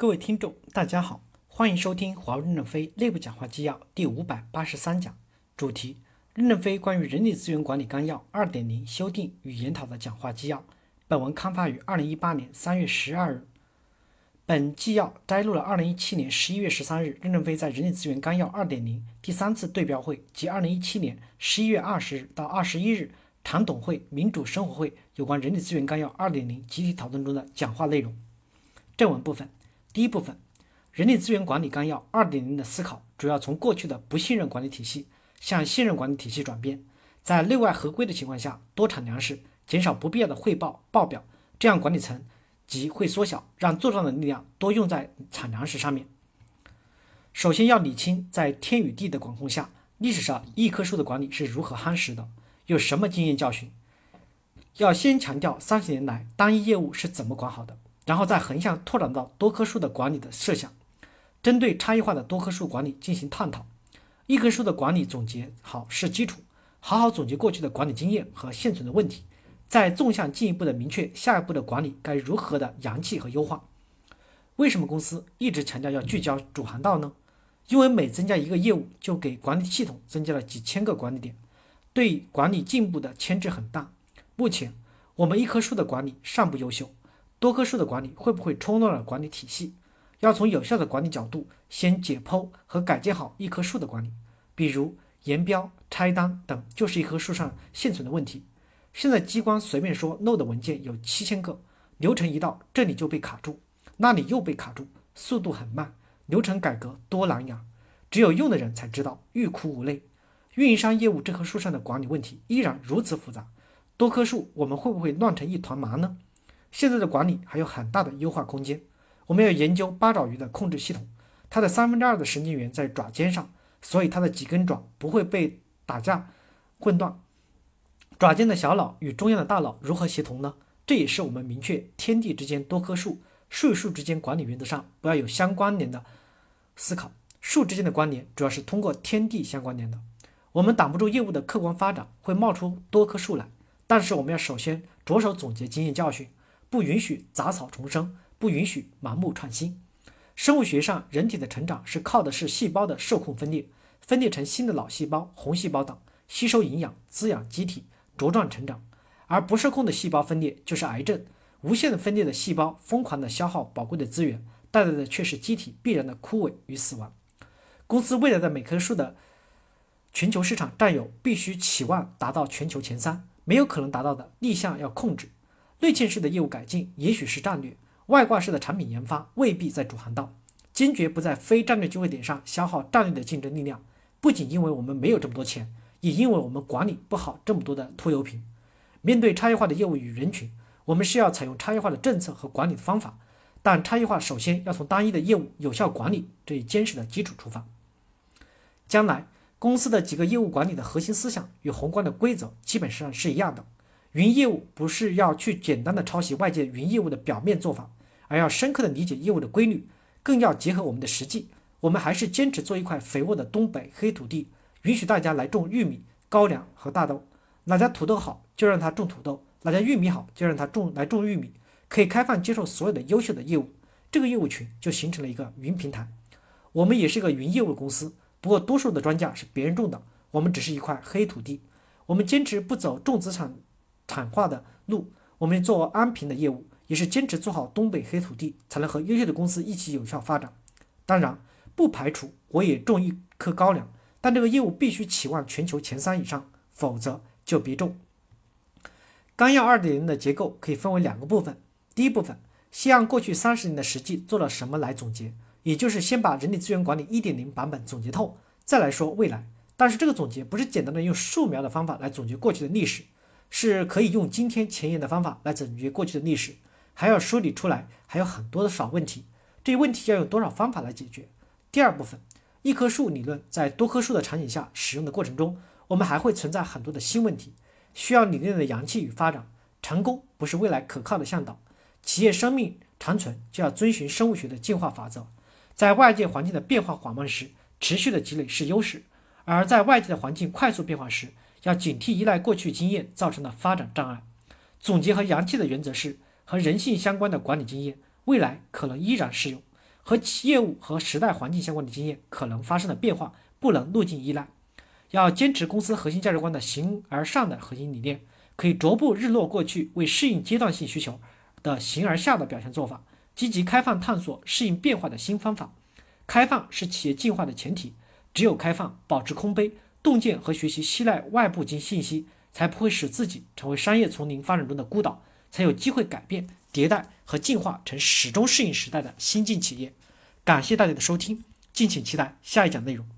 各位听众，大家好，欢迎收听华为任正非内部讲话纪要第五百八十三讲，主题：任正非关于人力资源管理纲要二点零修订与研讨的讲话纪要。本文刊发于二零一八年三月十二日。本纪要摘录了二零一七年十一月十三日任正非在人力资源纲要二点零第三次对标会及二零一七年十一月二十日到二十一日常董会民主生活会有关人力资源纲要二点零集体讨论中的讲话内容。正文部分。第一部分，人力资源管理纲要二点零的思考，主要从过去的不信任管理体系向信任管理体系转变，在内外合规的情况下，多产粮食，减少不必要的汇报报表，这样管理层级会缩小，让作账的力量多用在产粮食上面。首先要理清，在天与地的管控下，历史上一棵树的管理是如何夯实的，有什么经验教训。要先强调三十年来单一业务是怎么管好的。然后再横向拓展到多棵树的管理的设想，针对差异化的多棵树管理进行探讨。一棵树的管理总结好是基础，好好总结过去的管理经验和现存的问题，再纵向进一步的明确下一步的管理该如何的扬弃和优化。为什么公司一直强调要聚焦主航道呢？因为每增加一个业务，就给管理系统增加了几千个管理点，对管理进步的牵制很大。目前我们一棵树的管理尚不优秀。多棵树的管理会不会冲乱了管理体系？要从有效的管理角度，先解剖和改建好一棵树的管理。比如研标、拆单等，就是一棵树上现存的问题。现在机关随便说漏的文件有七千个，流程一到这里就被卡住，那里又被卡住，速度很慢。流程改革多难呀！只有用的人才知道，欲哭无泪。运营商业务这棵树上的管理问题依然如此复杂，多棵树我们会不会乱成一团麻呢？现在的管理还有很大的优化空间。我们要研究八爪鱼的控制系统，它的三分之二的神经元在爪尖上，所以它的几根爪不会被打架混乱。爪尖的小脑与中央的大脑如何协同呢？这也是我们明确天地之间多棵树，树与树之间管理原则上不要有相关联的思考。树之间的关联主要是通过天地相关联的。我们挡不住业务的客观发展，会冒出多棵树来，但是我们要首先着手总结经验教训。不允许杂草丛生，不允许盲目创新。生物学上，人体的成长是靠的是细胞的受控分裂，分裂成新的脑细胞、红细胞等，吸收营养，滋养机体，茁壮成长。而不受控的细胞分裂就是癌症。无限的分裂的细胞，疯狂的消耗宝贵的资源，带来的却是机体必然的枯萎与死亡。公司未来的每棵树的全球市场占有，必须期望达到全球前三，没有可能达到的逆向要控制。内嵌式的业务改进也许是战略，外挂式的产品研发未必在主航道。坚决不在非战略机会点上消耗战略的竞争力量。不仅因为我们没有这么多钱，也因为我们管理不好这么多的拖油瓶。面对差异化的业务与人群，我们是要采用差异化的政策和管理的方法。但差异化首先要从单一的业务有效管理这一坚实的基础出发。将来公司的几个业务管理的核心思想与宏观的规则基本上是一样的。云业务不是要去简单的抄袭外界云业务的表面做法，而要深刻的理解业务的规律，更要结合我们的实际。我们还是坚持做一块肥沃的东北黑土地，允许大家来种玉米、高粱和大豆。哪家土豆好，就让他种土豆；哪家玉米好，就让他种来种玉米。可以开放接受所有的优秀的业务，这个业务群就形成了一个云平台。我们也是一个云业务公司，不过多数的庄稼是别人种的，我们只是一块黑土地。我们坚持不走重资产。产化的路，我们做安平的业务，也是坚持做好东北黑土地，才能和优秀的公司一起有效发展。当然，不排除我也种一棵高粱，但这个业务必须期望全球前三以上，否则就别种。纲要二点零的结构可以分为两个部分，第一部分先按过去三十年的实际做了什么来总结，也就是先把人力资源管理一点零版本总结透，再来说未来。但是这个总结不是简单的用素描的方法来总结过去的历史。是可以用今天前沿的方法来总结过去的历史，还要梳理出来还有很多的少问题，这些问题要用多少方法来解决？第二部分，一棵树理论在多棵树的场景下使用的过程中，我们还会存在很多的新问题，需要理论的扬气与发展。成功不是未来可靠的向导，企业生命长存就要遵循生物学的进化法则，在外界环境的变化缓慢时，持续的积累是优势，而在外界的环境快速变化时。要警惕依赖过去经验造成的发展障碍。总结和扬弃的原则是，和人性相关的管理经验，未来可能依然适用。和企业务和时代环境相关的经验可能发生的变化，不能路径依赖。要坚持公司核心价值观的形而上的核心理念，可以逐步日落过去为适应阶段性需求的形而下的表现做法，积极开放探索适应变化的新方法。开放是企业进化的前提，只有开放，保持空杯，洞见和学习依赖外部经信息，才不会使自己成为商业丛林发展中的孤岛，才有机会改变、迭代和进化成始终适应时代的新晋企业。感谢大家的收听，敬请期待下一讲内容。